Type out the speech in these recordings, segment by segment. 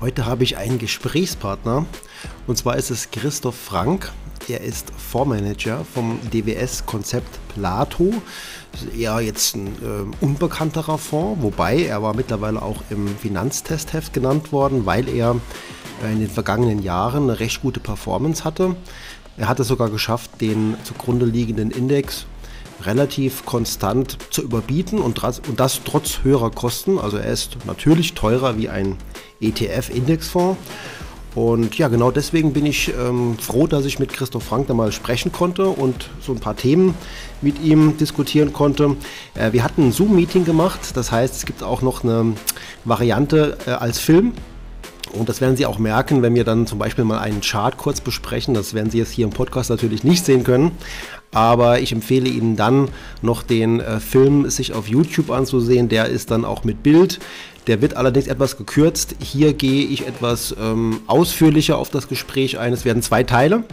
Heute habe ich einen Gesprächspartner und zwar ist es Christoph Frank. Er ist Fondsmanager vom DWS-Konzept Plato. Das ist eher jetzt ein äh, unbekannterer Fonds, wobei er war mittlerweile auch im Finanztestheft genannt worden, weil er in den vergangenen Jahren eine recht gute Performance hatte. Er hat es sogar geschafft, den zugrunde liegenden Index relativ konstant zu überbieten und, und das trotz höherer Kosten. Also er ist natürlich teurer wie ein ETF-Indexfonds. Und ja, genau deswegen bin ich ähm, froh, dass ich mit Christoph Frank da mal sprechen konnte und so ein paar Themen mit ihm diskutieren konnte. Äh, wir hatten ein Zoom-Meeting gemacht, das heißt, es gibt auch noch eine Variante äh, als Film. Und das werden Sie auch merken, wenn wir dann zum Beispiel mal einen Chart kurz besprechen. Das werden Sie jetzt hier im Podcast natürlich nicht sehen können. Aber ich empfehle Ihnen dann noch den äh, Film sich auf YouTube anzusehen. Der ist dann auch mit Bild. Der wird allerdings etwas gekürzt. Hier gehe ich etwas ähm, ausführlicher auf das Gespräch ein. Es werden zwei Teile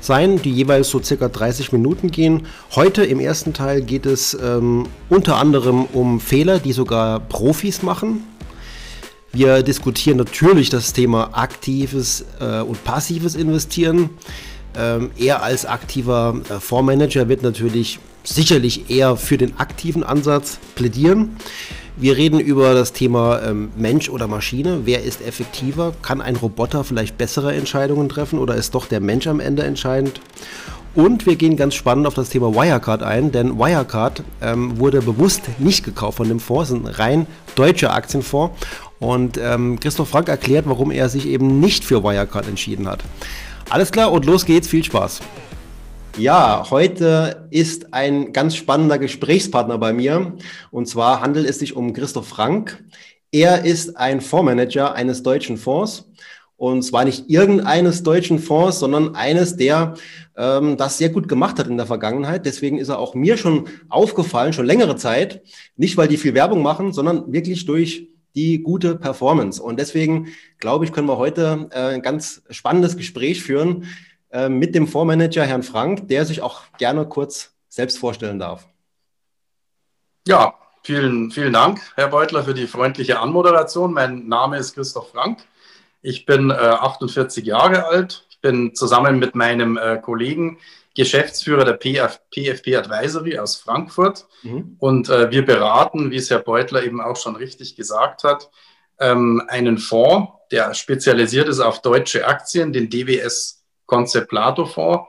sein, die jeweils so circa 30 Minuten gehen. Heute im ersten Teil geht es ähm, unter anderem um Fehler, die sogar Profis machen. Wir diskutieren natürlich das Thema aktives äh, und passives Investieren. Ähm, er als aktiver äh, Fondsmanager wird natürlich sicherlich eher für den aktiven Ansatz plädieren. Wir reden über das Thema ähm, Mensch oder Maschine. Wer ist effektiver? Kann ein Roboter vielleicht bessere Entscheidungen treffen oder ist doch der Mensch am Ende entscheidend? Und wir gehen ganz spannend auf das Thema Wirecard ein, denn Wirecard ähm, wurde bewusst nicht gekauft von dem Fonds, es ist ein rein deutscher Aktienfonds. Und ähm, Christoph Frank erklärt, warum er sich eben nicht für Wirecard entschieden hat. Alles klar und los geht's, viel Spaß. Ja, heute ist ein ganz spannender Gesprächspartner bei mir. Und zwar handelt es sich um Christoph Frank. Er ist ein Fondsmanager eines deutschen Fonds. Und zwar nicht irgendeines deutschen Fonds, sondern eines, der ähm, das sehr gut gemacht hat in der Vergangenheit. Deswegen ist er auch mir schon aufgefallen, schon längere Zeit. Nicht, weil die viel Werbung machen, sondern wirklich durch die gute Performance. Und deswegen glaube ich, können wir heute äh, ein ganz spannendes Gespräch führen äh, mit dem Fondsmanager Herrn Frank, der sich auch gerne kurz selbst vorstellen darf. Ja, vielen, vielen Dank, Herr Beutler, für die freundliche Anmoderation. Mein Name ist Christoph Frank. Ich bin äh, 48 Jahre alt. Ich bin zusammen mit meinem äh, Kollegen Geschäftsführer der PF, PFP Advisory aus Frankfurt. Mhm. Und äh, wir beraten, wie es Herr Beutler eben auch schon richtig gesagt hat, ähm, einen Fonds, der spezialisiert ist auf deutsche Aktien, den DWS Konzept Plato Fonds.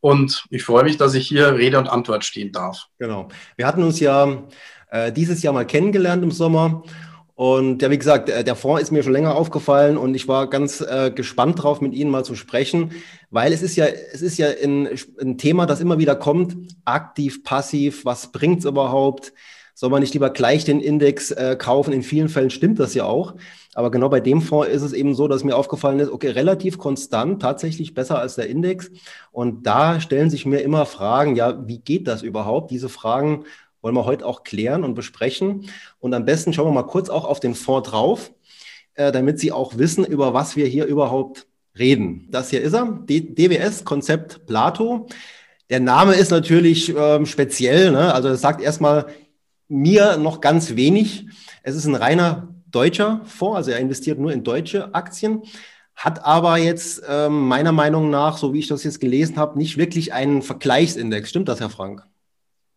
Und ich freue mich, dass ich hier Rede und Antwort stehen darf. Genau. Wir hatten uns ja äh, dieses Jahr mal kennengelernt im Sommer. Und ja, wie gesagt, der Fonds ist mir schon länger aufgefallen und ich war ganz äh, gespannt drauf, mit Ihnen mal zu sprechen, weil es ist ja, es ist ja ein, ein Thema, das immer wieder kommt. Aktiv, passiv, was bringt es überhaupt? Soll man nicht lieber gleich den Index äh, kaufen? In vielen Fällen stimmt das ja auch. Aber genau bei dem Fonds ist es eben so, dass mir aufgefallen ist, okay, relativ konstant, tatsächlich besser als der Index. Und da stellen sich mir immer Fragen, ja, wie geht das überhaupt? Diese Fragen wollen wir heute auch klären und besprechen. Und am besten schauen wir mal kurz auch auf den Fonds drauf, äh, damit Sie auch wissen, über was wir hier überhaupt reden. Das hier ist er, DWS-Konzept Plato. Der Name ist natürlich ähm, speziell, ne? also das sagt erstmal mir noch ganz wenig. Es ist ein reiner deutscher Fonds, also er investiert nur in deutsche Aktien, hat aber jetzt äh, meiner Meinung nach, so wie ich das jetzt gelesen habe, nicht wirklich einen Vergleichsindex. Stimmt das, Herr Frank?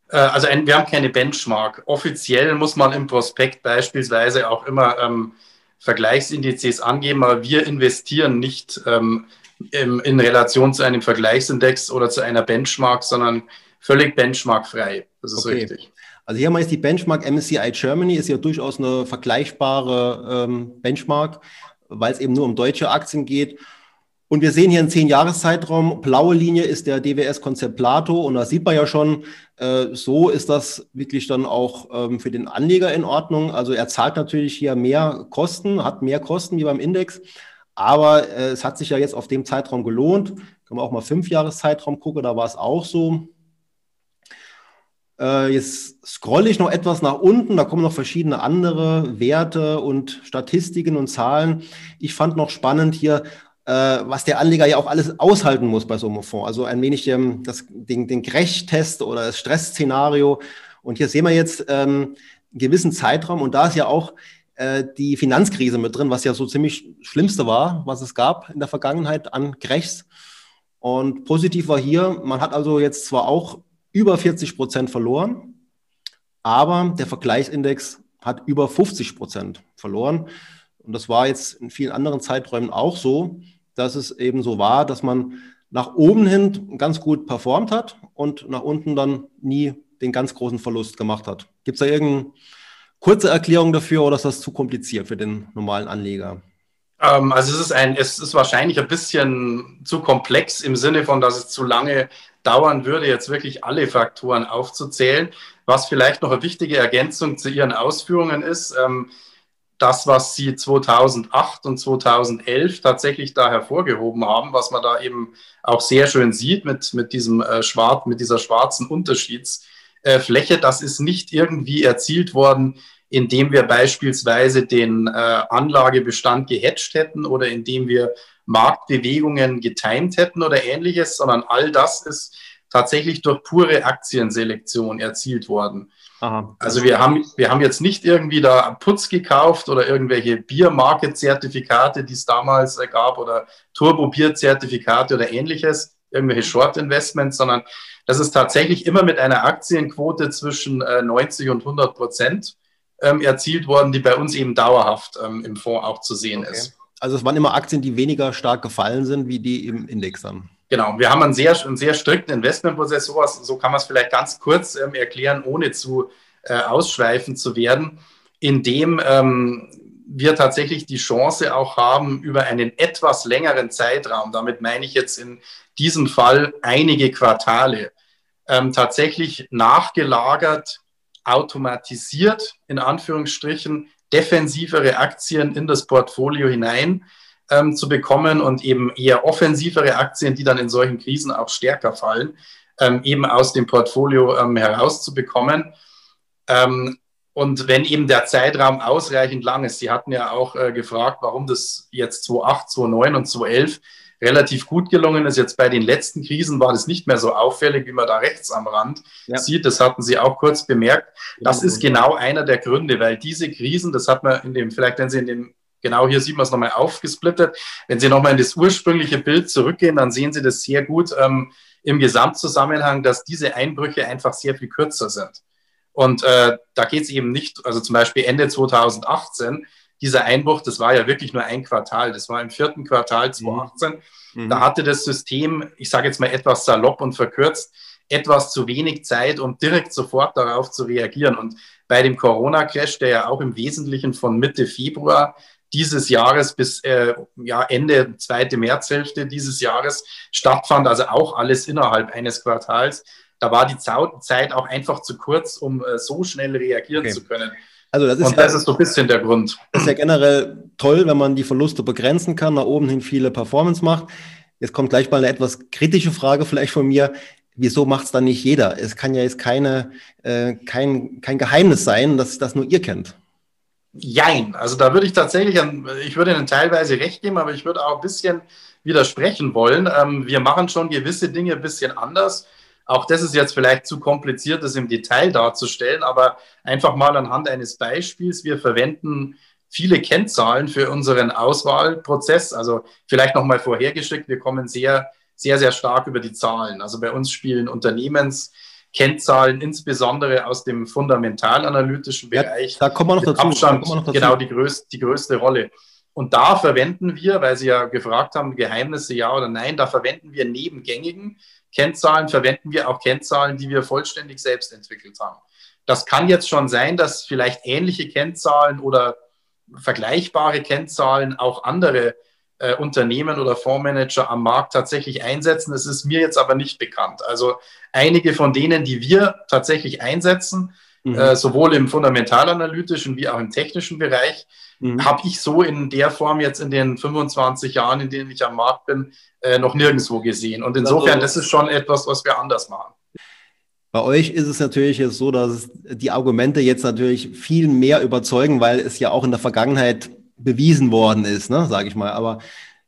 Äh, also ein, wir haben keine Benchmark. Offiziell muss man im Prospekt beispielsweise auch immer ähm, Vergleichsindizes angeben, aber wir investieren nicht ähm, im, in Relation zu einem Vergleichsindex oder zu einer Benchmark, sondern völlig benchmarkfrei. Das ist okay. richtig. Also hier mal ist die Benchmark MSCI Germany, ist ja durchaus eine vergleichbare ähm, Benchmark, weil es eben nur um deutsche Aktien geht. Und wir sehen hier einen Zehn-Jahres-Zeitraum. Blaue Linie ist der DWS-Konzept Plato. Und da sieht man ja schon, äh, so ist das wirklich dann auch ähm, für den Anleger in Ordnung. Also er zahlt natürlich hier mehr Kosten, hat mehr Kosten wie beim Index. Aber äh, es hat sich ja jetzt auf dem Zeitraum gelohnt. Können wir auch mal Fünf-Jahres-Zeitraum gucken, da war es auch so. Äh, jetzt scrolle ich noch etwas nach unten, da kommen noch verschiedene andere Werte und Statistiken und Zahlen. Ich fand noch spannend hier, was der Anleger ja auch alles aushalten muss bei so einem Fonds. Also ein wenig ähm, das, den, den Crash-Test oder das Stressszenario. Und hier sehen wir jetzt ähm, einen gewissen Zeitraum und da ist ja auch äh, die Finanzkrise mit drin, was ja so ziemlich Schlimmste war, was es gab in der Vergangenheit an Crashs. Und positiv war hier, man hat also jetzt zwar auch über 40 Prozent verloren, aber der Vergleichsindex hat über 50 Prozent verloren. Und das war jetzt in vielen anderen Zeiträumen auch so, dass es eben so war, dass man nach oben hin ganz gut performt hat und nach unten dann nie den ganz großen Verlust gemacht hat. Gibt es da irgendeine kurze Erklärung dafür oder ist das zu kompliziert für den normalen Anleger? Ähm, also es ist, ein, es ist wahrscheinlich ein bisschen zu komplex im Sinne von, dass es zu lange dauern würde, jetzt wirklich alle Faktoren aufzuzählen. Was vielleicht noch eine wichtige Ergänzung zu Ihren Ausführungen ist, ähm, das, was Sie 2008 und 2011 tatsächlich da hervorgehoben haben, was man da eben auch sehr schön sieht mit, mit, diesem, äh, schwarz, mit dieser schwarzen Unterschiedsfläche, äh, das ist nicht irgendwie erzielt worden, indem wir beispielsweise den äh, Anlagebestand gehatcht hätten oder indem wir Marktbewegungen getimt hätten oder ähnliches, sondern all das ist tatsächlich durch pure Aktienselektion erzielt worden. Aha. Also wir haben, wir haben jetzt nicht irgendwie da Putz gekauft oder irgendwelche Bier-Market-Zertifikate, die es damals äh, gab oder Turbo-Bier-Zertifikate oder ähnliches, irgendwelche Short-Investments, sondern das ist tatsächlich immer mit einer Aktienquote zwischen äh, 90 und 100 Prozent ähm, erzielt worden, die bei uns eben dauerhaft ähm, im Fonds auch zu sehen okay. ist. Also es waren immer Aktien, die weniger stark gefallen sind, wie die im Index dann. Genau, wir haben einen sehr, einen sehr strikten Investmentprozess. Sowas, so kann man es vielleicht ganz kurz ähm, erklären, ohne zu äh, ausschweifen zu werden, indem ähm, wir tatsächlich die Chance auch haben, über einen etwas längeren Zeitraum, damit meine ich jetzt in diesem Fall einige Quartale, ähm, tatsächlich nachgelagert, automatisiert, in Anführungsstrichen, defensivere Aktien in das Portfolio hinein ähm, zu bekommen und eben eher offensivere Aktien, die dann in solchen Krisen auch stärker fallen, ähm, eben aus dem Portfolio ähm, herauszubekommen. Ähm, und wenn eben der Zeitraum ausreichend lang ist, Sie hatten ja auch äh, gefragt, warum das jetzt 2008, 2009 und 2011 relativ gut gelungen ist. Jetzt bei den letzten Krisen war das nicht mehr so auffällig, wie man da rechts am Rand ja. sieht. Das hatten Sie auch kurz bemerkt. Das ist genau einer der Gründe, weil diese Krisen, das hat man in dem, vielleicht wenn Sie in dem genau hier sieht man es nochmal aufgesplittet. Wenn Sie nochmal in das ursprüngliche Bild zurückgehen, dann sehen Sie das sehr gut ähm, im Gesamtzusammenhang, dass diese Einbrüche einfach sehr viel kürzer sind. Und äh, da geht es eben nicht, also zum Beispiel Ende 2018, dieser Einbruch, das war ja wirklich nur ein Quartal, das war im vierten Quartal 2018. Mhm. Da hatte das System, ich sage jetzt mal etwas salopp und verkürzt, etwas zu wenig Zeit, um direkt sofort darauf zu reagieren. Und bei dem Corona-Crash, der ja auch im Wesentlichen von Mitte Februar dieses Jahres bis äh, ja, Ende zweite Märzhälfte dieses Jahres stattfand, also auch alles innerhalb eines Quartals. Da war die Zeit auch einfach zu kurz, um äh, so schnell reagieren okay. zu können. Also das ist, Und das ja, ist so ein bisschen der Grund. Das ist ja generell toll, wenn man die Verluste begrenzen kann, nach oben hin viele Performance macht. Jetzt kommt gleich mal eine etwas kritische Frage vielleicht von mir. Wieso macht es dann nicht jeder? Es kann ja jetzt keine, äh, kein, kein Geheimnis sein, dass das nur ihr kennt. Jein. Also da würde ich tatsächlich, an, ich würde Ihnen teilweise recht geben, aber ich würde auch ein bisschen widersprechen wollen. Ähm, wir machen schon gewisse Dinge ein bisschen anders. Auch das ist jetzt vielleicht zu kompliziert, das im Detail darzustellen, aber einfach mal anhand eines Beispiels. Wir verwenden viele Kennzahlen für unseren Auswahlprozess. Also vielleicht nochmal vorhergeschickt, wir kommen sehr, sehr, sehr stark über die Zahlen. Also bei uns spielen Unternehmens- Kennzahlen, insbesondere aus dem fundamentalanalytischen Bereich. Ja, da kommen wir noch dazu. Abstand, noch dazu. Genau, die größte, die größte Rolle. Und da verwenden wir, weil Sie ja gefragt haben, Geheimnisse ja oder nein, da verwenden wir neben gängigen Kennzahlen, verwenden wir auch Kennzahlen, die wir vollständig selbst entwickelt haben. Das kann jetzt schon sein, dass vielleicht ähnliche Kennzahlen oder vergleichbare Kennzahlen auch andere äh, Unternehmen oder Fondsmanager am Markt tatsächlich einsetzen. Es ist mir jetzt aber nicht bekannt. Also einige von denen, die wir tatsächlich einsetzen, mhm. äh, sowohl im fundamentalanalytischen wie auch im technischen Bereich, mhm. habe ich so in der Form jetzt in den 25 Jahren, in denen ich am Markt bin, äh, noch nirgendwo gesehen. Und insofern, also, das ist schon etwas, was wir anders machen. Bei euch ist es natürlich jetzt so, dass die Argumente jetzt natürlich viel mehr überzeugen, weil es ja auch in der Vergangenheit bewiesen worden ist, ne, sage ich mal. Aber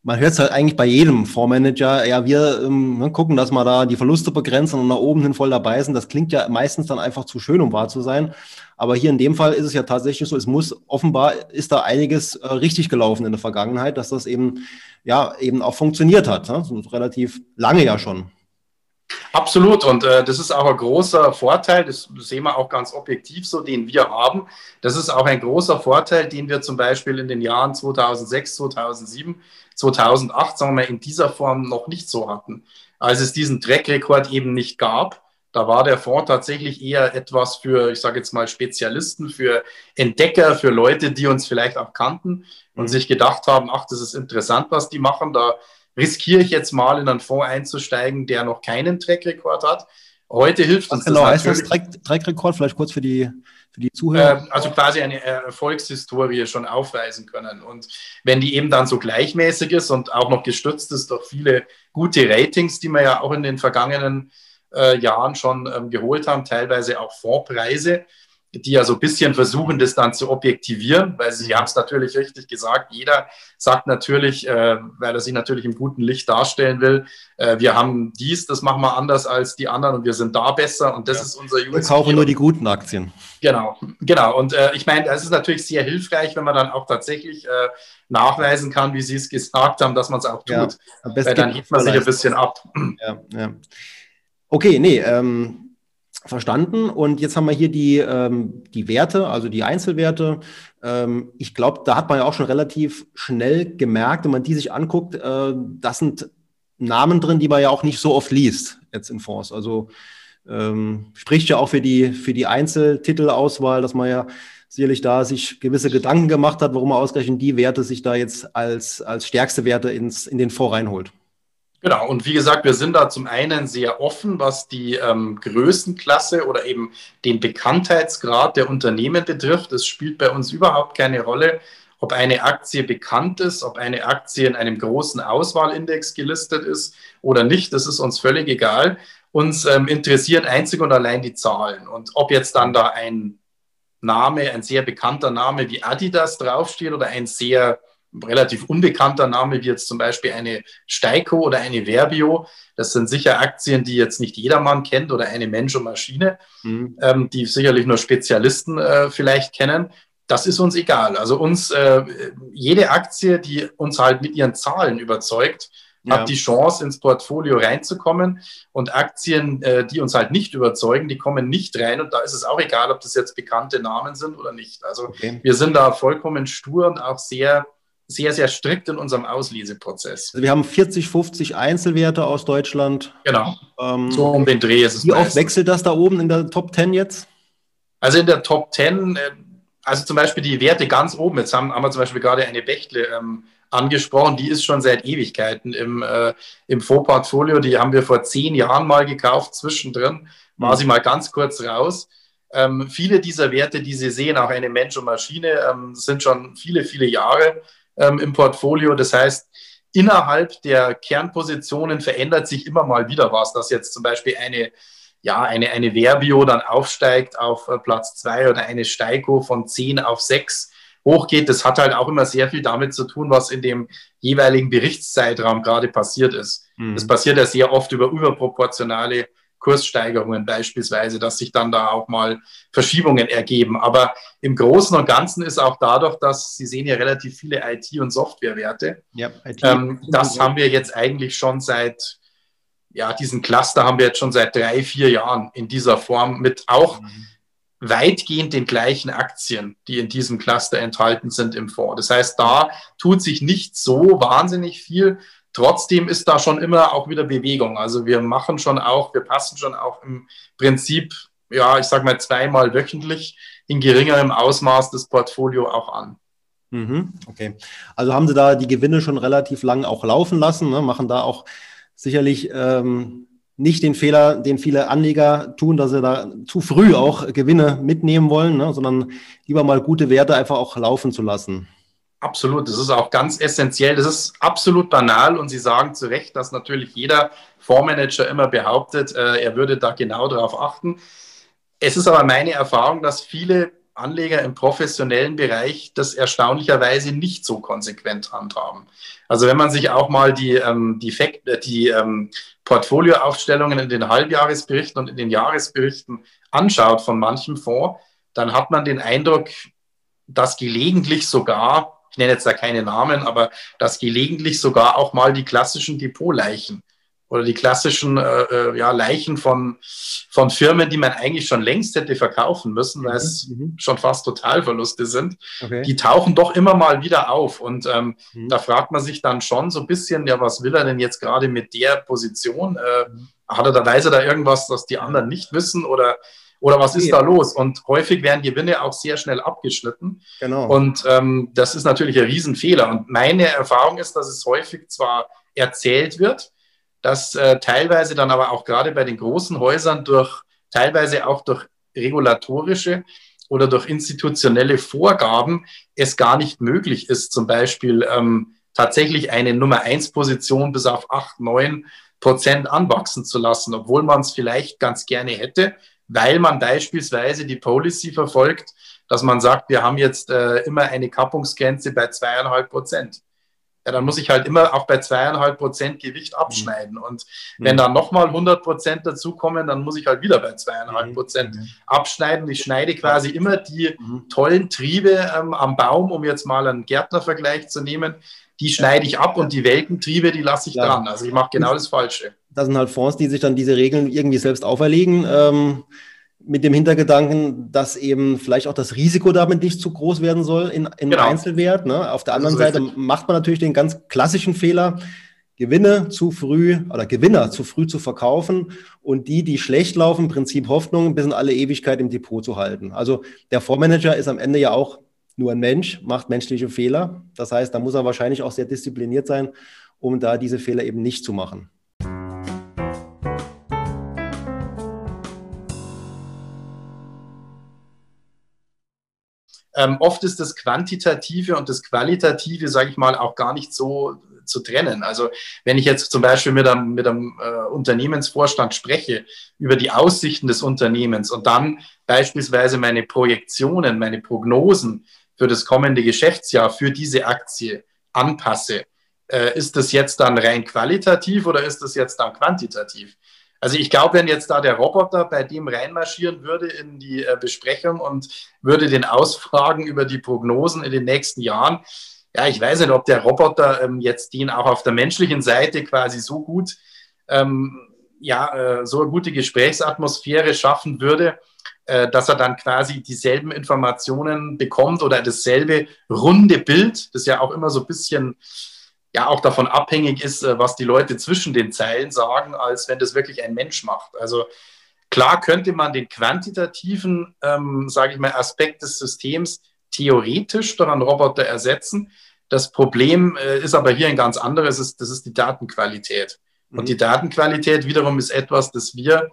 man hört es halt eigentlich bei jedem Fondsmanager, ja, wir ähm, ne, gucken, dass wir da die Verluste begrenzen und nach oben hin voll dabei sind. Das klingt ja meistens dann einfach zu schön, um wahr zu sein. Aber hier in dem Fall ist es ja tatsächlich so, es muss, offenbar ist da einiges äh, richtig gelaufen in der Vergangenheit, dass das eben, ja, eben auch funktioniert hat. Ne? relativ lange ja schon. Absolut. Und äh, das ist auch ein großer Vorteil, das sehen wir auch ganz objektiv so, den wir haben. Das ist auch ein großer Vorteil, den wir zum Beispiel in den Jahren 2006, 2007, 2008, sagen wir mal, in dieser Form noch nicht so hatten. Als es diesen Track-Rekord eben nicht gab, da war der Fonds tatsächlich eher etwas für, ich sage jetzt mal, Spezialisten, für Entdecker, für Leute, die uns vielleicht auch kannten und mhm. sich gedacht haben, ach, das ist interessant, was die machen. Da riskiere ich jetzt mal in einen Fonds einzusteigen, der noch keinen Track-Rekord hat. Heute hilft uns genau, das heißt das Track-Rekord, vielleicht kurz für die, für die Zuhörer? Äh, also quasi eine Erfolgshistorie schon aufweisen können. Und wenn die eben dann so gleichmäßig ist und auch noch gestützt ist durch viele gute Ratings, die wir ja auch in den vergangenen äh, Jahren schon ähm, geholt haben, teilweise auch Fondspreise, die ja so ein bisschen versuchen, das dann zu objektivieren, weil sie haben es natürlich richtig gesagt. Jeder sagt natürlich, äh, weil er sich natürlich im guten Licht darstellen will, äh, wir haben dies, das machen wir anders als die anderen und wir sind da besser und das ja. ist unser USP. Wir kaufen nur die guten Aktien. Genau, genau. Und äh, ich meine, es ist natürlich sehr hilfreich, wenn man dann auch tatsächlich äh, nachweisen kann, wie Sie es gesagt haben, dass man es auch tut. Ja, weil dann hebt man sich ein bisschen ab. Ja, ja. Okay, nee, ähm, verstanden. Und jetzt haben wir hier die, ähm, die Werte, also die Einzelwerte. Ähm, ich glaube, da hat man ja auch schon relativ schnell gemerkt, wenn man die sich anguckt, äh, das sind Namen drin, die man ja auch nicht so oft liest jetzt in Fonds. Also ähm, spricht ja auch für die, für die Einzeltitelauswahl, dass man ja sicherlich da sich gewisse Gedanken gemacht hat, warum man ausgerechnet die Werte sich da jetzt als, als stärkste Werte ins, in den Fonds reinholt. Genau, und wie gesagt, wir sind da zum einen sehr offen, was die ähm, Größenklasse oder eben den Bekanntheitsgrad der Unternehmen betrifft. Es spielt bei uns überhaupt keine Rolle, ob eine Aktie bekannt ist, ob eine Aktie in einem großen Auswahlindex gelistet ist oder nicht. Das ist uns völlig egal. Uns ähm, interessieren einzig und allein die Zahlen. Und ob jetzt dann da ein Name, ein sehr bekannter Name wie Adidas draufsteht oder ein sehr relativ unbekannter Name wie jetzt zum Beispiel eine Steiko oder eine Verbio. Das sind sicher Aktien, die jetzt nicht jedermann kennt oder eine Mensch und Maschine, mhm. ähm, die sicherlich nur Spezialisten äh, vielleicht kennen. Das ist uns egal. Also uns, äh, jede Aktie, die uns halt mit ihren Zahlen überzeugt, ja. hat die Chance, ins Portfolio reinzukommen. Und Aktien, äh, die uns halt nicht überzeugen, die kommen nicht rein. Und da ist es auch egal, ob das jetzt bekannte Namen sind oder nicht. Also okay. wir sind da vollkommen stur und auch sehr sehr, sehr strikt in unserem Ausleseprozess. Also wir haben 40, 50 Einzelwerte aus Deutschland. Genau. Ähm, so um den Dreh ist es. Wie oft wechselt das da oben in der Top 10 jetzt? Also in der Top 10, äh, also zum Beispiel die Werte ganz oben, jetzt haben, haben wir zum Beispiel gerade eine Bechtle ähm, angesprochen, die ist schon seit Ewigkeiten im, äh, im Fondsportfolio. Die haben wir vor zehn Jahren mal gekauft. Zwischendrin war mhm. sie mal ganz kurz raus. Ähm, viele dieser Werte, die Sie sehen, auch eine Mensch und Maschine, ähm, sind schon viele, viele Jahre ähm, im Portfolio. Das heißt, innerhalb der Kernpositionen verändert sich immer mal wieder was, dass jetzt zum Beispiel eine, ja, eine, eine Verbio dann aufsteigt auf äh, Platz zwei oder eine Steiko von zehn auf sechs hochgeht. Das hat halt auch immer sehr viel damit zu tun, was in dem jeweiligen Berichtszeitraum gerade passiert ist. Mhm. Das passiert ja sehr oft über überproportionale Kurssteigerungen beispielsweise, dass sich dann da auch mal Verschiebungen ergeben. Aber im Großen und Ganzen ist auch dadurch, dass Sie sehen ja relativ viele IT- und Softwarewerte. Ja, IT ähm, das haben wir jetzt eigentlich schon seit, ja, diesen Cluster haben wir jetzt schon seit drei, vier Jahren in dieser Form mit auch mhm. weitgehend den gleichen Aktien, die in diesem Cluster enthalten sind im Fonds. Das heißt, da tut sich nicht so wahnsinnig viel. Trotzdem ist da schon immer auch wieder Bewegung. Also wir machen schon auch, wir passen schon auch im Prinzip, ja, ich sage mal zweimal wöchentlich in geringerem Ausmaß das Portfolio auch an. Mhm, okay. Also haben Sie da die Gewinne schon relativ lang auch laufen lassen, ne? machen da auch sicherlich ähm, nicht den Fehler, den viele Anleger tun, dass sie da zu früh auch Gewinne mitnehmen wollen, ne? sondern lieber mal gute Werte einfach auch laufen zu lassen. Absolut, das ist auch ganz essentiell. Das ist absolut banal und Sie sagen zu Recht, dass natürlich jeder Fondsmanager immer behauptet, äh, er würde da genau darauf achten. Es ist aber meine Erfahrung, dass viele Anleger im professionellen Bereich das erstaunlicherweise nicht so konsequent handhaben. Also wenn man sich auch mal die, ähm, die, Fakt, äh, die ähm, Portfolioaufstellungen in den Halbjahresberichten und in den Jahresberichten anschaut von manchem Fonds, dann hat man den Eindruck, dass gelegentlich sogar, ich nenne jetzt da keine Namen, aber dass gelegentlich sogar auch mal die klassischen Depotleichen oder die klassischen äh, äh, ja, Leichen von, von Firmen, die man eigentlich schon längst hätte verkaufen müssen, weil es mhm. mhm. schon fast Totalverluste sind, okay. die tauchen doch immer mal wieder auf. Und ähm, mhm. da fragt man sich dann schon so ein bisschen, ja, was will er denn jetzt gerade mit der Position? Äh. Hat er da, weiß er da irgendwas, das die anderen nicht wissen oder oder was ist da los? Und häufig werden Gewinne auch sehr schnell abgeschnitten. Genau. Und ähm, das ist natürlich ein Riesenfehler. Und meine Erfahrung ist, dass es häufig zwar erzählt wird, dass äh, teilweise dann aber auch gerade bei den großen Häusern durch, teilweise auch durch regulatorische oder durch institutionelle Vorgaben es gar nicht möglich ist, zum Beispiel ähm, tatsächlich eine Nummer eins Position bis auf acht, neun Prozent anwachsen zu lassen, obwohl man es vielleicht ganz gerne hätte, weil man beispielsweise die Policy verfolgt, dass man sagt, wir haben jetzt äh, immer eine Kappungsgrenze bei zweieinhalb Prozent ja, dann muss ich halt immer auch bei zweieinhalb Prozent Gewicht abschneiden. Mhm. Und wenn dann nochmal 100 Prozent dazukommen, dann muss ich halt wieder bei zweieinhalb mhm. Prozent mhm. abschneiden. Ich schneide quasi immer die mhm. tollen Triebe ähm, am Baum, um jetzt mal einen Gärtnervergleich zu nehmen. Die schneide ich ab und die welken Triebe, die lasse ich ja. dran. Also ich mache genau das Falsche. Das sind halt Fonds, die sich dann diese Regeln irgendwie selbst auferlegen. Ähm mit dem Hintergedanken, dass eben vielleicht auch das Risiko damit nicht zu groß werden soll in, in genau. Einzelwert. Ne? Auf der anderen Seite richtig. macht man natürlich den ganz klassischen Fehler, Gewinne zu früh oder Gewinner zu früh zu verkaufen und die, die schlecht laufen, Prinzip Hoffnung, bis in alle Ewigkeit im Depot zu halten. Also der Fondsmanager ist am Ende ja auch nur ein Mensch, macht menschliche Fehler. Das heißt, da muss er wahrscheinlich auch sehr diszipliniert sein, um da diese Fehler eben nicht zu machen. Ähm, oft ist das Quantitative und das Qualitative, sage ich mal, auch gar nicht so zu trennen. Also wenn ich jetzt zum Beispiel mit einem, mit einem äh, Unternehmensvorstand spreche über die Aussichten des Unternehmens und dann beispielsweise meine Projektionen, meine Prognosen für das kommende Geschäftsjahr für diese Aktie anpasse, äh, ist das jetzt dann rein qualitativ oder ist das jetzt dann quantitativ? Also ich glaube, wenn jetzt da der Roboter bei dem reinmarschieren würde in die äh, Besprechung und würde den ausfragen über die Prognosen in den nächsten Jahren, ja, ich weiß nicht, ob der Roboter ähm, jetzt den auch auf der menschlichen Seite quasi so gut, ähm, ja, äh, so eine gute Gesprächsatmosphäre schaffen würde, äh, dass er dann quasi dieselben Informationen bekommt oder dasselbe runde Bild, das ja auch immer so ein bisschen ja auch davon abhängig ist, äh, was die Leute zwischen den Zeilen sagen, als wenn das wirklich ein Mensch macht. Also klar könnte man den quantitativen, ähm, sage ich mal, Aspekt des Systems theoretisch durch einen Roboter ersetzen. Das Problem äh, ist aber hier ein ganz anderes, das ist die Datenqualität. Mhm. Und die Datenqualität wiederum ist etwas, das wir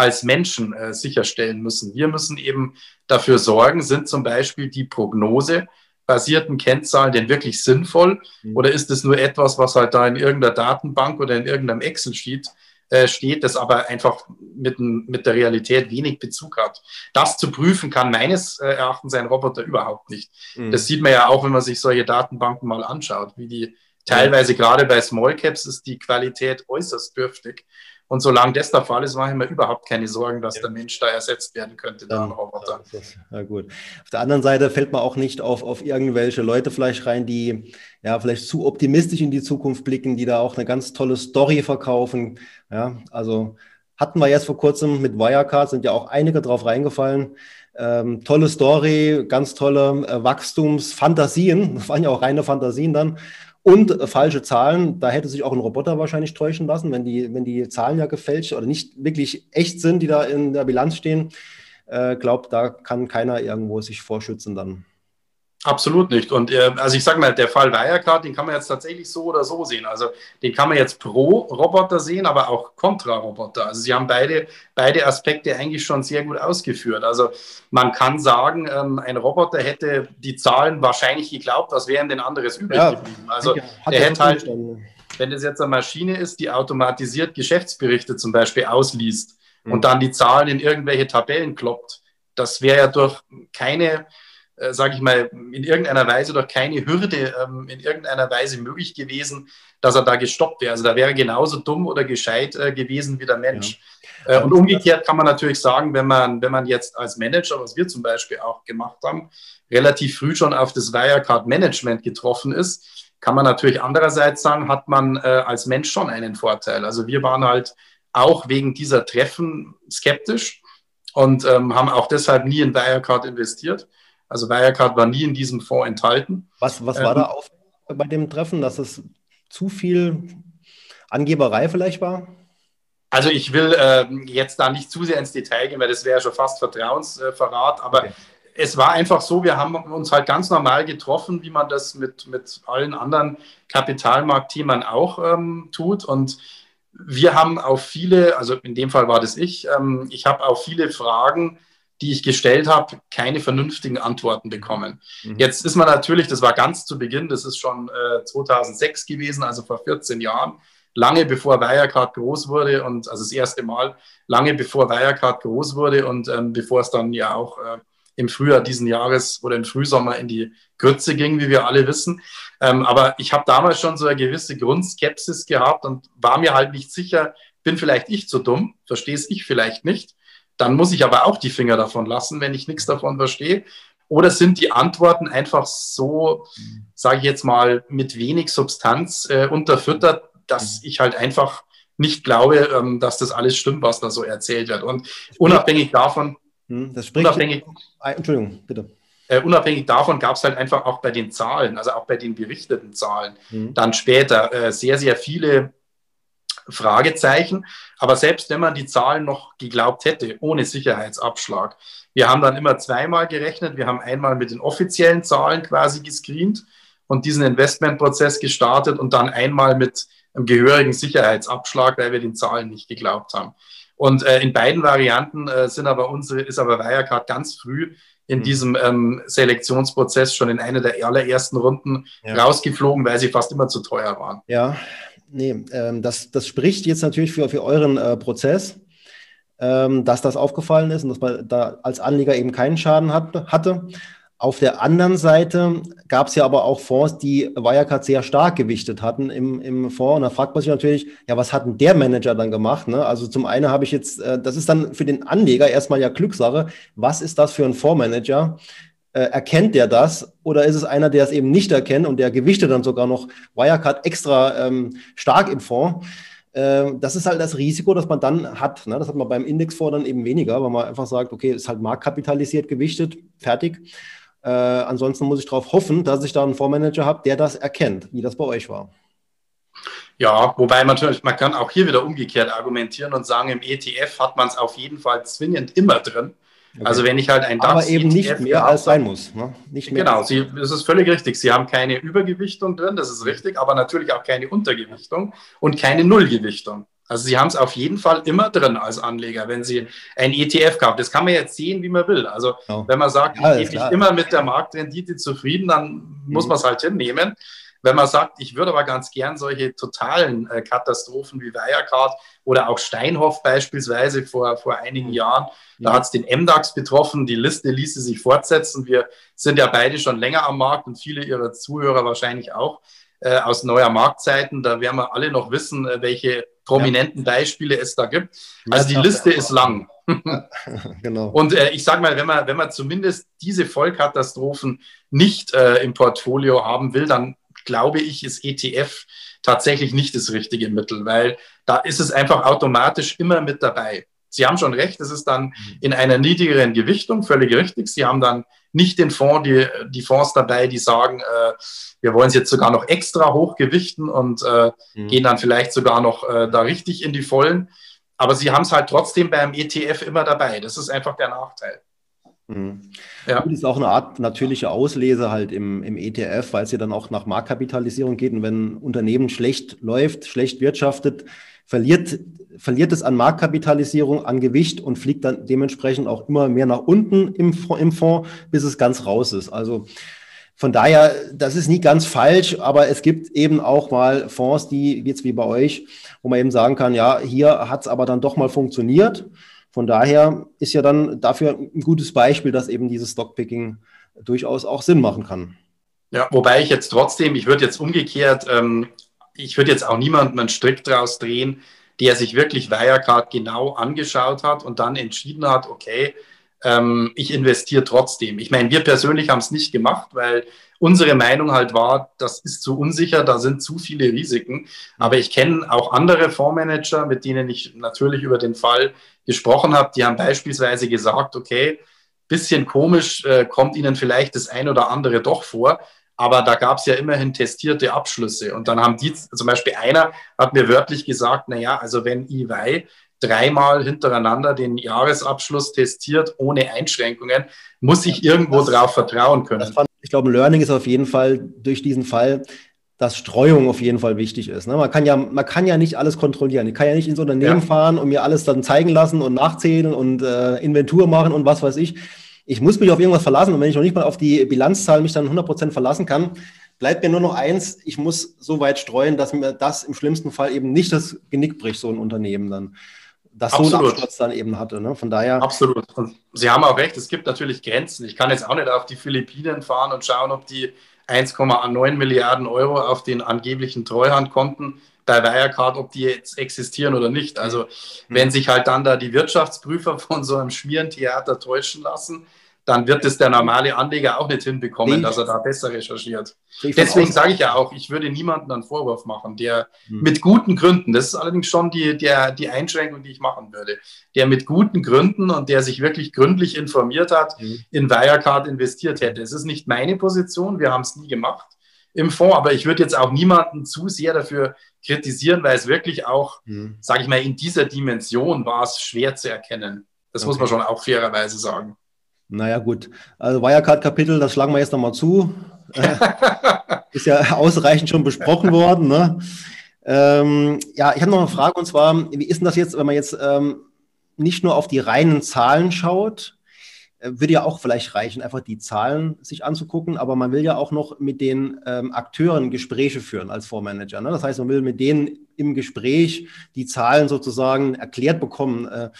als Menschen äh, sicherstellen müssen. Wir müssen eben dafür sorgen, sind zum Beispiel die Prognose basierten Kennzahlen denn wirklich sinnvoll? Mhm. Oder ist es nur etwas, was halt da in irgendeiner Datenbank oder in irgendeinem Excel-Sheet äh, steht, das aber einfach mit, mit der Realität wenig Bezug hat? Das zu prüfen kann meines äh, Erachtens ein Roboter überhaupt nicht. Mhm. Das sieht man ja auch, wenn man sich solche Datenbanken mal anschaut, wie die teilweise gerade bei Small Caps ist die Qualität äußerst dürftig. Und solange das der Fall ist, mache ich mir überhaupt keine Sorgen, dass ja. der Mensch da ersetzt werden könnte, ja, Roboter. Ja, gut. Auf der anderen Seite fällt man auch nicht auf, auf irgendwelche Leute vielleicht rein, die ja vielleicht zu optimistisch in die Zukunft blicken, die da auch eine ganz tolle Story verkaufen. Ja, also hatten wir jetzt vor kurzem mit Wirecard, sind ja auch einige drauf reingefallen. Ähm, tolle Story, ganz tolle äh, Wachstumsfantasien, das waren ja auch reine Fantasien dann. Und äh, falsche Zahlen, da hätte sich auch ein Roboter wahrscheinlich täuschen lassen, wenn die, wenn die Zahlen ja gefälscht oder nicht wirklich echt sind, die da in der Bilanz stehen. Äh, glaubt, da kann keiner irgendwo sich vorschützen dann. Absolut nicht. Und äh, also ich sage mal, der Fall Wirecard, den kann man jetzt tatsächlich so oder so sehen. Also den kann man jetzt pro Roboter sehen, aber auch kontra Roboter. Also sie haben beide, beide Aspekte eigentlich schon sehr gut ausgeführt. Also man kann sagen, ähm, ein Roboter hätte die Zahlen wahrscheinlich geglaubt, was wären denn anderes übrig ja, geblieben. Also er hätte halt, wenn das jetzt eine Maschine ist, die automatisiert Geschäftsberichte zum Beispiel ausliest mhm. und dann die Zahlen in irgendwelche Tabellen kloppt, das wäre ja durch keine äh, sage ich mal, in irgendeiner Weise durch keine Hürde ähm, in irgendeiner Weise möglich gewesen, dass er da gestoppt wäre. Also da wäre genauso dumm oder gescheit äh, gewesen wie der Mensch. Ja. Äh, und umgekehrt kann man natürlich sagen, wenn man, wenn man jetzt als Manager, was wir zum Beispiel auch gemacht haben, relativ früh schon auf das Wirecard-Management getroffen ist, kann man natürlich andererseits sagen, hat man äh, als Mensch schon einen Vorteil. Also wir waren halt auch wegen dieser Treffen skeptisch und ähm, haben auch deshalb nie in Wirecard investiert. Also Wirecard war nie in diesem Fonds enthalten. Was, was war ähm, da auf bei dem Treffen, dass es zu viel Angeberei vielleicht war? Also ich will äh, jetzt da nicht zu sehr ins Detail gehen, weil das wäre schon fast Vertrauensverrat, aber okay. es war einfach so, wir haben uns halt ganz normal getroffen, wie man das mit, mit allen anderen Kapitalmarktthemen auch ähm, tut und wir haben auf viele, also in dem Fall war das ich, ähm, ich habe auf viele Fragen die ich gestellt habe, keine vernünftigen Antworten bekommen. Mhm. Jetzt ist man natürlich, das war ganz zu Beginn, das ist schon äh, 2006 gewesen, also vor 14 Jahren, lange bevor Wirecard groß wurde und also das erste Mal, lange bevor Wirecard groß wurde und ähm, bevor es dann ja auch äh, im Frühjahr diesen Jahres oder im Frühsommer in die Grütze ging, wie wir alle wissen. Ähm, aber ich habe damals schon so eine gewisse Grundskepsis gehabt und war mir halt nicht sicher, bin vielleicht ich zu dumm, verstehe es ich vielleicht nicht. Dann muss ich aber auch die Finger davon lassen, wenn ich nichts davon verstehe. Oder sind die Antworten einfach so, sage ich jetzt mal, mit wenig Substanz äh, unterfüttert, dass mhm. ich halt einfach nicht glaube, ähm, dass das alles stimmt, was da so erzählt wird. Und unabhängig davon, hm, das spricht unabhängig, Entschuldigung, bitte. Äh, unabhängig davon gab es halt einfach auch bei den Zahlen, also auch bei den berichteten Zahlen, mhm. dann später äh, sehr, sehr viele Fragezeichen. Aber selbst wenn man die Zahlen noch geglaubt hätte, ohne Sicherheitsabschlag, wir haben dann immer zweimal gerechnet. Wir haben einmal mit den offiziellen Zahlen quasi gescreent und diesen Investmentprozess gestartet und dann einmal mit einem gehörigen Sicherheitsabschlag, weil wir den Zahlen nicht geglaubt haben. Und äh, in beiden Varianten äh, sind aber unsere, ist aber Wirecard ganz früh in mhm. diesem ähm, Selektionsprozess schon in einer der allerersten Runden ja. rausgeflogen, weil sie fast immer zu teuer waren. Ja, nee, ähm, das, das spricht jetzt natürlich für, für euren äh, Prozess, ähm, dass das aufgefallen ist und dass man da als Anleger eben keinen Schaden hat, hatte. Auf der anderen Seite gab es ja aber auch Fonds, die Wirecard sehr stark gewichtet hatten im, im Fonds. Und da fragt man sich natürlich, ja, was hat denn der Manager dann gemacht? Ne? Also zum einen habe ich jetzt, äh, das ist dann für den Anleger erstmal ja Glückssache. Was ist das für ein Fondsmanager? Äh, erkennt der das oder ist es einer, der es eben nicht erkennt und der gewichtet dann sogar noch Wirecard extra ähm, stark im Fonds? Äh, das ist halt das Risiko, das man dann hat. Ne? Das hat man beim Indexfonds dann eben weniger, weil man einfach sagt, okay, ist halt marktkapitalisiert gewichtet, fertig. Äh, ansonsten muss ich darauf hoffen, dass ich da einen Fondsmanager habe, der das erkennt, wie das bei euch war. Ja, wobei man natürlich, man kann auch hier wieder umgekehrt argumentieren und sagen, im ETF hat man es auf jeden Fall zwingend immer drin. Okay. Also wenn ich halt ein DAX Aber eben nicht ETF mehr als sein muss. Ne? Nicht mehr genau, Sie, das ist völlig richtig. Sie haben keine Übergewichtung drin, das ist richtig, aber natürlich auch keine Untergewichtung und keine Nullgewichtung. Also Sie haben es auf jeden Fall immer drin als Anleger, wenn Sie ein ETF kaufen. Das kann man jetzt sehen, wie man will. Also genau. wenn man sagt, ja, ich gebe immer mit der Marktrendite zufrieden, dann mhm. muss man es halt hinnehmen. Wenn man sagt, ich würde aber ganz gern solche totalen äh, Katastrophen wie Wirecard oder auch Steinhoff beispielsweise vor, vor einigen mhm. Jahren, da hat es den MDAX betroffen, die Liste ließe sich fortsetzen. Wir sind ja beide schon länger am Markt und viele Ihrer Zuhörer wahrscheinlich auch äh, aus neuer Marktzeiten. Da werden wir alle noch wissen, äh, welche prominenten ja. Beispiele es da gibt. Also die Liste ist lang. genau. Und äh, ich sage mal, wenn man, wenn man zumindest diese Vollkatastrophen nicht äh, im Portfolio haben will, dann glaube ich, ist ETF tatsächlich nicht das richtige Mittel, weil da ist es einfach automatisch immer mit dabei. Sie haben schon recht, es ist dann mhm. in einer niedrigeren Gewichtung, völlig richtig. Sie haben dann nicht den Fonds, die, die Fonds dabei, die sagen, äh, wir wollen es jetzt sogar noch extra hochgewichten und äh, mhm. gehen dann vielleicht sogar noch äh, da richtig in die Vollen. Aber sie haben es halt trotzdem beim ETF immer dabei. Das ist einfach der Nachteil. Mhm. Ja. Das ist auch eine Art natürliche Auslese halt im, im ETF, weil es ja dann auch nach Marktkapitalisierung geht. Und wenn ein Unternehmen schlecht läuft, schlecht wirtschaftet, verliert, verliert es an Marktkapitalisierung, an Gewicht und fliegt dann dementsprechend auch immer mehr nach unten im, im Fonds, bis es ganz raus ist. Also von daher, das ist nie ganz falsch, aber es gibt eben auch mal Fonds, die jetzt wie bei euch, wo man eben sagen kann, ja, hier hat es aber dann doch mal funktioniert. Von daher ist ja dann dafür ein gutes Beispiel, dass eben dieses Stockpicking durchaus auch Sinn machen kann. Ja, wobei ich jetzt trotzdem, ich würde jetzt umgekehrt, ähm, ich würde jetzt auch niemandem einen Strick draus drehen, der sich wirklich Wirecard genau angeschaut hat und dann entschieden hat, okay, ähm, ich investiere trotzdem. Ich meine, wir persönlich haben es nicht gemacht, weil unsere Meinung halt war, das ist zu unsicher, da sind zu viele Risiken. Aber ich kenne auch andere Fondsmanager, mit denen ich natürlich über den Fall gesprochen habe, die haben beispielsweise gesagt, okay, bisschen komisch äh, kommt ihnen vielleicht das ein oder andere doch vor, aber da gab es ja immerhin testierte Abschlüsse. Und dann haben die, zum Beispiel einer hat mir wörtlich gesagt, naja, also wenn EY dreimal hintereinander den Jahresabschluss testiert ohne Einschränkungen, muss ich irgendwo das, drauf vertrauen können. Ich glaube, Learning ist auf jeden Fall durch diesen Fall, dass Streuung auf jeden Fall wichtig ist. Ne? Man, kann ja, man kann ja nicht alles kontrollieren. Ich kann ja nicht ins Unternehmen ja. fahren und mir alles dann zeigen lassen und nachzählen und äh, Inventur machen und was weiß ich. Ich muss mich auf irgendwas verlassen und wenn ich noch nicht mal auf die Bilanzzahl mich dann 100% verlassen kann, bleibt mir nur noch eins, ich muss so weit streuen, dass mir das im schlimmsten Fall eben nicht das Genick bricht, so ein Unternehmen dann das Absolut. so einen Absturz dann eben hatte. Ne? Von daher. Absolut. Und Sie haben auch recht, es gibt natürlich Grenzen. Ich kann jetzt auch nicht auf die Philippinen fahren und schauen, ob die 1,9 Milliarden Euro auf den angeblichen Treuhandkonten bei Wirecard, ob die jetzt existieren oder nicht. Also, mhm. wenn sich halt dann da die Wirtschaftsprüfer von so einem Schmierentheater täuschen lassen, dann wird es der normale Anleger auch nicht hinbekommen, nee. dass er da besser recherchiert. Deswegen sage ich ja auch, ich würde niemandem einen Vorwurf machen, der hm. mit guten Gründen, das ist allerdings schon die, der, die Einschränkung, die ich machen würde, der mit guten Gründen und der sich wirklich gründlich informiert hat, hm. in Wirecard investiert hätte. Es ist nicht meine Position, wir haben es nie gemacht im Fonds, aber ich würde jetzt auch niemanden zu sehr dafür kritisieren, weil es wirklich auch, hm. sage ich mal, in dieser Dimension war es schwer zu erkennen. Das okay. muss man schon auch fairerweise sagen. Naja, gut. Also Wirecard-Kapitel, das schlagen wir jetzt nochmal zu. Ist ja ausreichend schon besprochen worden. Ne? Ähm, ja, ich habe noch eine Frage und zwar, wie ist denn das jetzt, wenn man jetzt ähm, nicht nur auf die reinen Zahlen schaut, äh, würde ja auch vielleicht reichen, einfach die Zahlen sich anzugucken, aber man will ja auch noch mit den ähm, Akteuren Gespräche führen als Fondsmanager. Ne? Das heißt, man will mit denen im Gespräch die Zahlen sozusagen erklärt bekommen. Äh,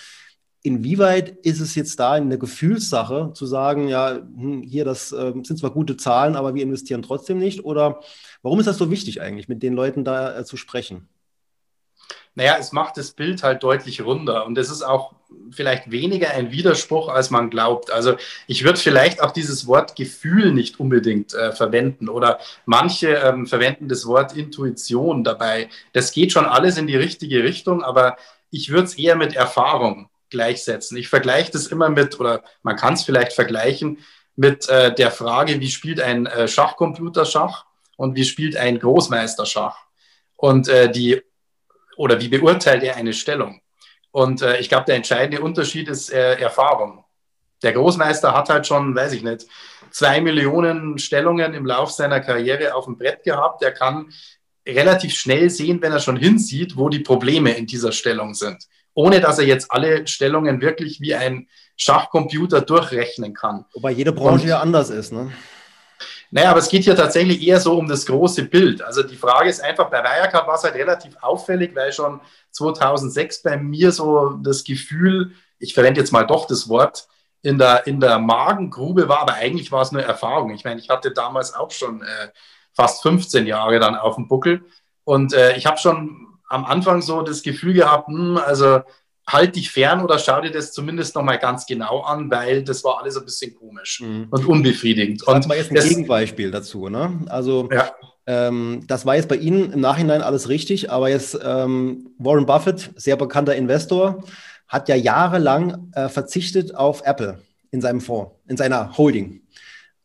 Inwieweit ist es jetzt da eine Gefühlssache zu sagen, ja, hm, hier, das äh, sind zwar gute Zahlen, aber wir investieren trotzdem nicht? Oder warum ist das so wichtig eigentlich, mit den Leuten da äh, zu sprechen? Naja, es macht das Bild halt deutlich runder und es ist auch vielleicht weniger ein Widerspruch, als man glaubt. Also ich würde vielleicht auch dieses Wort Gefühl nicht unbedingt äh, verwenden oder manche ähm, verwenden das Wort Intuition dabei. Das geht schon alles in die richtige Richtung, aber ich würde es eher mit Erfahrung gleichsetzen. Ich vergleiche das immer mit, oder man kann es vielleicht vergleichen mit äh, der Frage, wie spielt ein äh, Schachcomputer Schach und wie spielt ein Großmeister Schach? Und äh, die, oder wie beurteilt er eine Stellung? Und äh, ich glaube, der entscheidende Unterschied ist äh, Erfahrung. Der Großmeister hat halt schon, weiß ich nicht, zwei Millionen Stellungen im Lauf seiner Karriere auf dem Brett gehabt. Der kann relativ schnell sehen, wenn er schon hinsieht, wo die Probleme in dieser Stellung sind ohne dass er jetzt alle Stellungen wirklich wie ein Schachcomputer durchrechnen kann. Wobei jede Branche ja anders ist, ne? Naja, aber es geht hier tatsächlich eher so um das große Bild. Also die Frage ist einfach, bei Wirecard war es halt relativ auffällig, weil schon 2006 bei mir so das Gefühl, ich verwende jetzt mal doch das Wort, in der, in der Magengrube war, aber eigentlich war es nur Erfahrung. Ich meine, ich hatte damals auch schon äh, fast 15 Jahre dann auf dem Buckel und äh, ich habe schon am Anfang so das Gefühl gehabt, hm, also halt dich fern oder schau dir das zumindest nochmal ganz genau an, weil das war alles ein bisschen komisch mhm. und unbefriedigend. Und mal jetzt ein das, Gegenbeispiel dazu. Ne? Also ja. ähm, das war jetzt bei Ihnen im Nachhinein alles richtig, aber jetzt ähm, Warren Buffett, sehr bekannter Investor, hat ja jahrelang äh, verzichtet auf Apple in seinem Fonds, in seiner Holding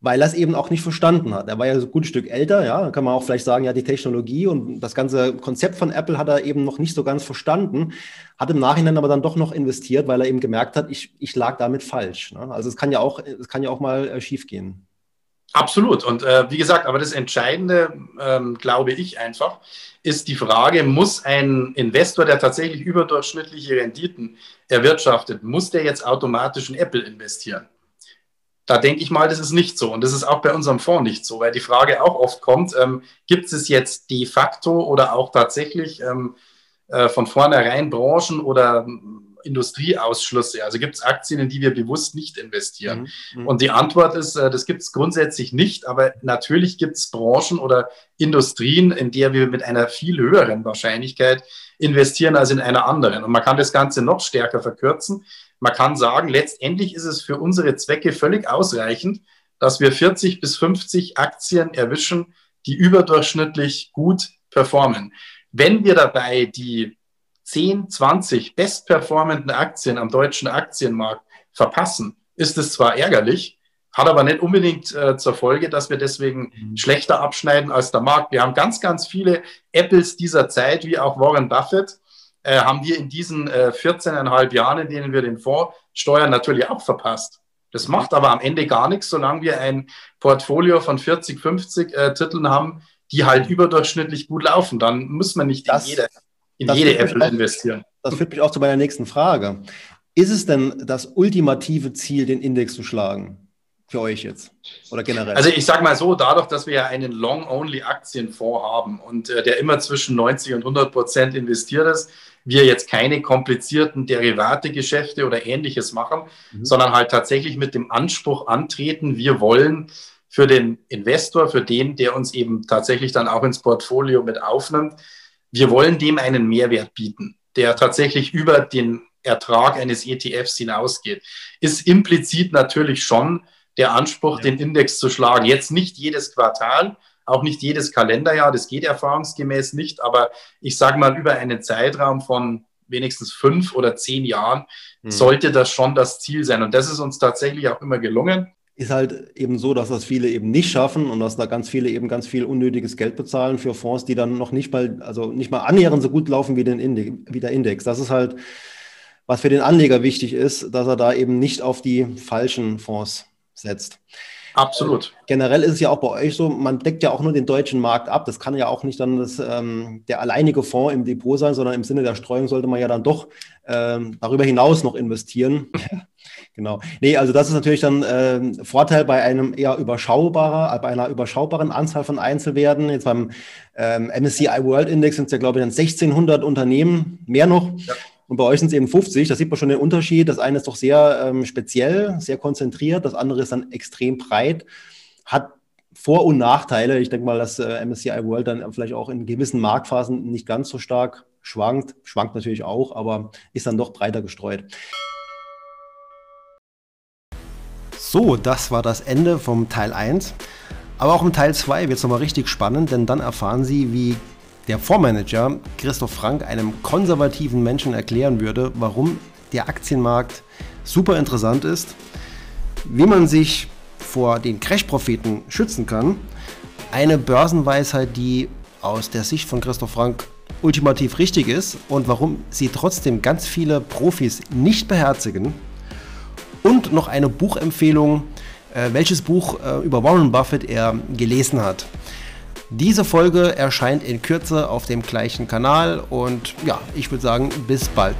weil er es eben auch nicht verstanden hat. Er war ja so ein gutes Stück älter, ja, da kann man auch vielleicht sagen, ja, die Technologie und das ganze Konzept von Apple hat er eben noch nicht so ganz verstanden, hat im Nachhinein aber dann doch noch investiert, weil er eben gemerkt hat, ich, ich lag damit falsch. Ne? Also es kann ja auch, es kann ja auch mal äh, schief gehen. Absolut. Und äh, wie gesagt, aber das Entscheidende, ähm, glaube ich einfach, ist die Frage, muss ein Investor, der tatsächlich überdurchschnittliche Renditen erwirtschaftet, muss der jetzt automatisch in Apple investieren? Da denke ich mal, das ist nicht so. Und das ist auch bei unserem Fonds nicht so, weil die Frage auch oft kommt, ähm, gibt es jetzt de facto oder auch tatsächlich ähm, äh, von vornherein Branchen oder Industrieausschlüsse? Also gibt es Aktien, in die wir bewusst nicht investieren? Mhm. mhm. Und die Antwort ist, äh, das gibt es grundsätzlich nicht, aber natürlich gibt es Branchen oder Industrien, in der wir mit einer viel höheren Wahrscheinlichkeit investieren als in einer anderen. Und man kann das Ganze noch stärker verkürzen. Man kann sagen, letztendlich ist es für unsere Zwecke völlig ausreichend, dass wir 40 bis 50 Aktien erwischen, die überdurchschnittlich gut performen. Wenn wir dabei die 10, 20 bestperformenden Aktien am deutschen Aktienmarkt verpassen, ist es zwar ärgerlich, hat aber nicht unbedingt äh, zur Folge, dass wir deswegen mhm. schlechter abschneiden als der Markt. Wir haben ganz, ganz viele Apples dieser Zeit, wie auch Warren Buffett, äh, haben wir in diesen äh, 14,5 Jahren, in denen wir den Fonds steuern, natürlich auch verpasst. Das macht aber am Ende gar nichts, solange wir ein Portfolio von 40, 50 äh, Titeln haben, die halt überdurchschnittlich gut laufen. Dann muss man nicht das, in jede, in jede Apple investieren. Das führt mich auch zu meiner nächsten Frage. Ist es denn das ultimative Ziel, den Index zu schlagen? Für euch jetzt oder generell? Also ich sage mal so, dadurch, dass wir ja einen Long-Only-Aktienfonds haben und äh, der immer zwischen 90 und 100 Prozent investiert ist, wir jetzt keine komplizierten Derivate-Geschäfte oder ähnliches machen, mhm. sondern halt tatsächlich mit dem Anspruch antreten, wir wollen für den Investor, für den, der uns eben tatsächlich dann auch ins Portfolio mit aufnimmt, wir wollen dem einen Mehrwert bieten, der tatsächlich über den Ertrag eines ETFs hinausgeht. Ist implizit natürlich schon der Anspruch, ja. den Index zu schlagen. Jetzt nicht jedes Quartal, auch nicht jedes Kalenderjahr, das geht erfahrungsgemäß nicht, aber ich sage mal, über einen Zeitraum von wenigstens fünf oder zehn Jahren mhm. sollte das schon das Ziel sein. Und das ist uns tatsächlich auch immer gelungen ist halt eben so, dass das viele eben nicht schaffen und dass da ganz viele eben ganz viel unnötiges Geld bezahlen für Fonds, die dann noch nicht mal, also nicht mal annähernd so gut laufen wie, den Index, wie der Index. Das ist halt, was für den Anleger wichtig ist, dass er da eben nicht auf die falschen Fonds setzt. Absolut. Äh, generell ist es ja auch bei euch so, man deckt ja auch nur den deutschen Markt ab. Das kann ja auch nicht dann das, ähm, der alleinige Fonds im Depot sein, sondern im Sinne der Streuung sollte man ja dann doch ähm, darüber hinaus noch investieren. genau. Nee, also das ist natürlich dann ähm, Vorteil bei einem eher überschaubarer, bei einer überschaubaren Anzahl von Einzelwerten. Jetzt beim ähm, MSCI World Index sind es ja, glaube ich, dann 1600 Unternehmen, mehr noch. Ja. Und bei euch sind es eben 50. Da sieht man schon den Unterschied. Das eine ist doch sehr ähm, speziell, sehr konzentriert. Das andere ist dann extrem breit. Hat Vor- und Nachteile. Ich denke mal, dass äh, MSCI World dann vielleicht auch in gewissen Marktphasen nicht ganz so stark schwankt. Schwankt natürlich auch, aber ist dann doch breiter gestreut. So, das war das Ende vom Teil 1. Aber auch im Teil 2 wird es nochmal richtig spannend, denn dann erfahren Sie, wie der Fondsmanager Christoph Frank einem konservativen Menschen erklären würde, warum der Aktienmarkt super interessant ist, wie man sich vor den Crash-Propheten schützen kann, eine Börsenweisheit, die aus der Sicht von Christoph Frank ultimativ richtig ist und warum sie trotzdem ganz viele Profis nicht beherzigen und noch eine Buchempfehlung, äh, welches Buch äh, über Warren Buffett er gelesen hat. Diese Folge erscheint in Kürze auf dem gleichen Kanal und ja, ich würde sagen, bis bald.